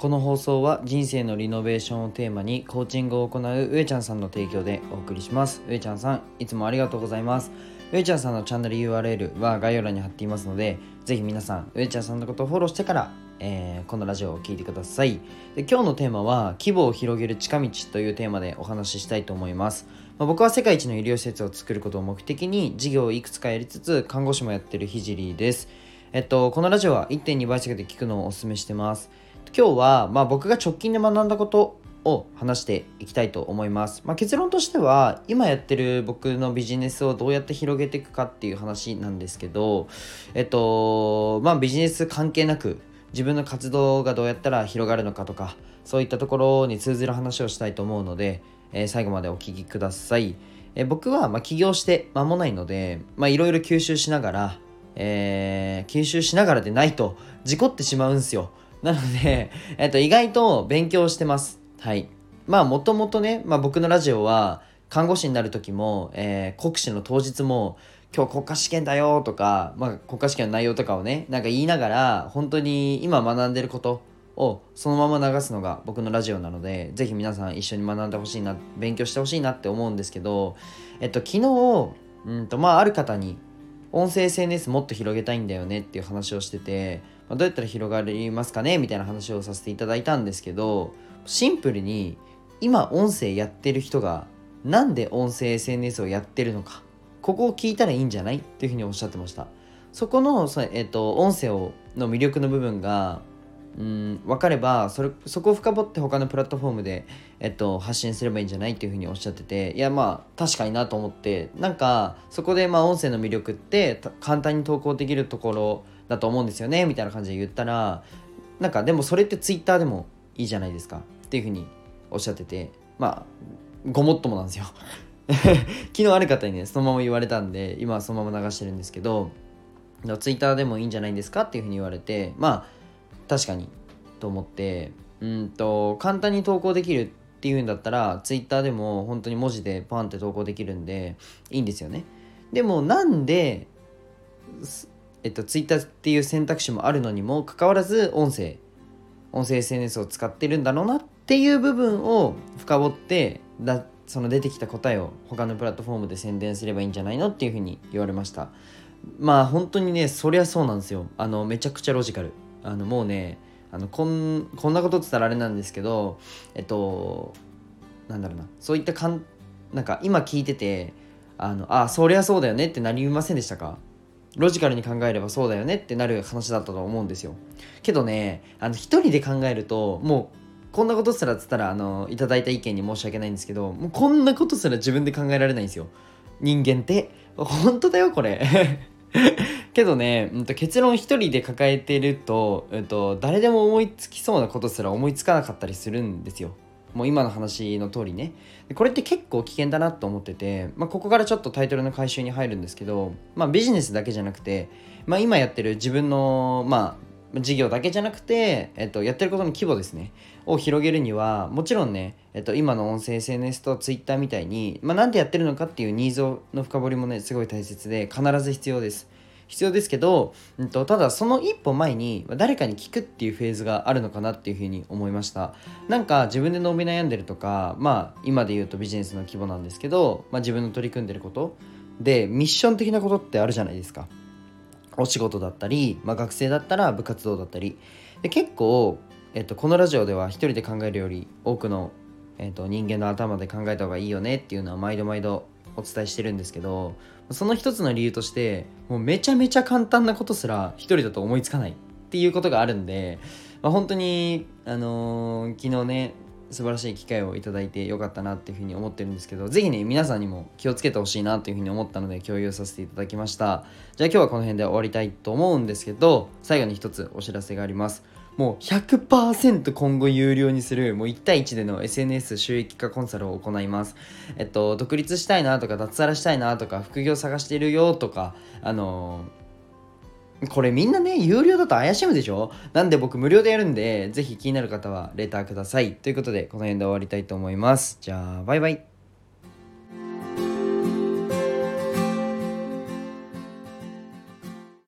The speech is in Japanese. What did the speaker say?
この放送は人生のリノベーションをテーマにコーチングを行う上ちゃんさんの提供でお送りします。上ちゃんさんいつもありがとうございます。上ちゃんさんのチャンネル URL は概要欄に貼っていますのでぜひ皆さん上ちゃんさんのことをフォローしてからえー、このラジオを聴いてください。で今日のテーマは規模を広げる近道というテーマでお話ししたいと思います、ま、僕は世界一の医療施設を作ることを目的に事業をいくつかやりつつ看護師もやってるひじりです。えっとこのラジオは1.2倍速で聞くのをお勧めしてます。今日は、まあ、僕が直近で学んだことを話していきたいと思います。まあ、結論としては今やってる僕のビジネスをどうやって広げていくかっていう話なんですけどえっとまあビジネス関係なく自分の活動がどうやったら広がるのかとかそういったところに通ずる話をしたいと思うので、えー、最後までお聞きください。えー、僕はま起業して間もないのでいろいろ吸収しながら、えー、吸収しながらでないと事故ってしまうんですよ。なので、えっと、意外と勉強してます。はい。まあ、もともとね、まあ、僕のラジオは、看護師になる時も、えー、国試の当日も、今日国家試験だよとか、まあ、国家試験の内容とかをね、なんか言いながら、本当に今学んでることをそのまま流すのが僕のラジオなので、ぜひ皆さん一緒に学んでほしいな、勉強してほしいなって思うんですけど、えっと、昨日、うんと、まあ、ある方に、音声 SNS もっと広げたいんだよねっていう話をしてて、まあ、どうやったら広がりますかね？みたいな話をさせていただいたんですけどシンプルに今音声やってる人がなんで音声 SNS をやってるのかここを聞いたらいいんじゃない？っていうふうにおっしゃってました。そこの、えっと、音声をの魅力の部分がうん分かればそれそこを深掘って他のプラットフォームで、えっと、発信すればいいんじゃない？っていうふうにおっしゃってていやまあ確かになと思ってなんかそこでまあ音声の魅力って簡単に投稿できるところだと思うんですよねみたいな感じで言ったらなんかでもそれってツイッターでもいいじゃないですかっていうふうにおっしゃっててまあごもっともなんですよ。昨日ある方にねそのまま言われたんで今はそのまま流してるんですけどツイッターでもいいんじゃないですかっていうふうに言われてまあ確かにと思ってうんと簡単に投稿できるっていうんだったらツイッターでも本当に文字でパンって投稿できるんでいいんですよね。でもなんでえっと、Twitter っていう選択肢もあるのにもかかわらず音声音声 SNS を使ってるんだろうなっていう部分を深掘ってだその出てきた答えを他のプラットフォームで宣伝すればいいんじゃないのっていうふうに言われました。まあ本当にねそりゃそうなんですよ。あのめちゃくちゃロジカル。あのもうねあのこんこんなことって言ったらあれなんですけどえっとなんだろうな。そういったかんなんか今聞いててあのあそりゃそうだよねってなりませんでしたか？ロジカルに考えればそうだよねってなる話だったと思うんですよ。けどねあの一人で考えるともうこんなことすらっつったらあのいただいた意見に申し訳ないんですけどもうこんなことすら自分で考えられないんですよ。人間って。本当だよこれ。けどね、うん、と結論一人で抱えてると、うん、と誰でも思いつきそうなことすら思いつかなかったりするんですよ。もう今の話の通りね。これって結構危険だなと思ってて、まあ、ここからちょっとタイトルの回収に入るんですけど、まあ、ビジネスだけじゃなくて、まあ、今やってる自分の、まあ、事業だけじゃなくて、えっと、やってることの規模ですね。を広げるにはもちろんね、えっと、今の音声 SNS と Twitter みたいに、まあ、なんでやってるのかっていうニーズの深掘りもねすごい大切で必ず必要です。必要ですけど、うんと、ただその一歩前に誰かに聞くっていうフェーズがあるのかなっていうふうに思いました。なんか自分で伸び悩んでるとかまあ今で言うとビジネスの規模なんですけど、まあ、自分の取り組んでること。でミッション的なことってあるじゃないですか。お仕事だったり、まあ、学生だったら部活動だったり。で結構、えっと、このラジオでは一人で考えるより多くの、えっと、人間の頭で考えた方がいいよねっていうのは毎度毎度お伝えしてるんですけどその一つの理由としてもうめちゃめちゃ簡単なことすら一人だと思いつかないっていうことがあるんで、まあ、本当に、あのー、昨日ね素晴らしい機会をいただいてよかったなっていうふうに思ってるんですけど是非ね皆さんにも気をつけてほしいなというふうに思ったので共有させていただきました。じゃあ今日はこの辺で終わりたいと思うんですけど最後に一つお知らせがあります。もう100%今後有料にするもう1対1での SNS 収益化コンサルを行います。えっと、独立したいなとか脱サラしたいなとか副業探してるよとか、あのー、これみんなね、有料だと怪しむでしょ？なんで僕無料でやるんで、ぜひ気になる方はレターください。ということで、この辺で終わりたいと思います。じゃあ、バイバイ。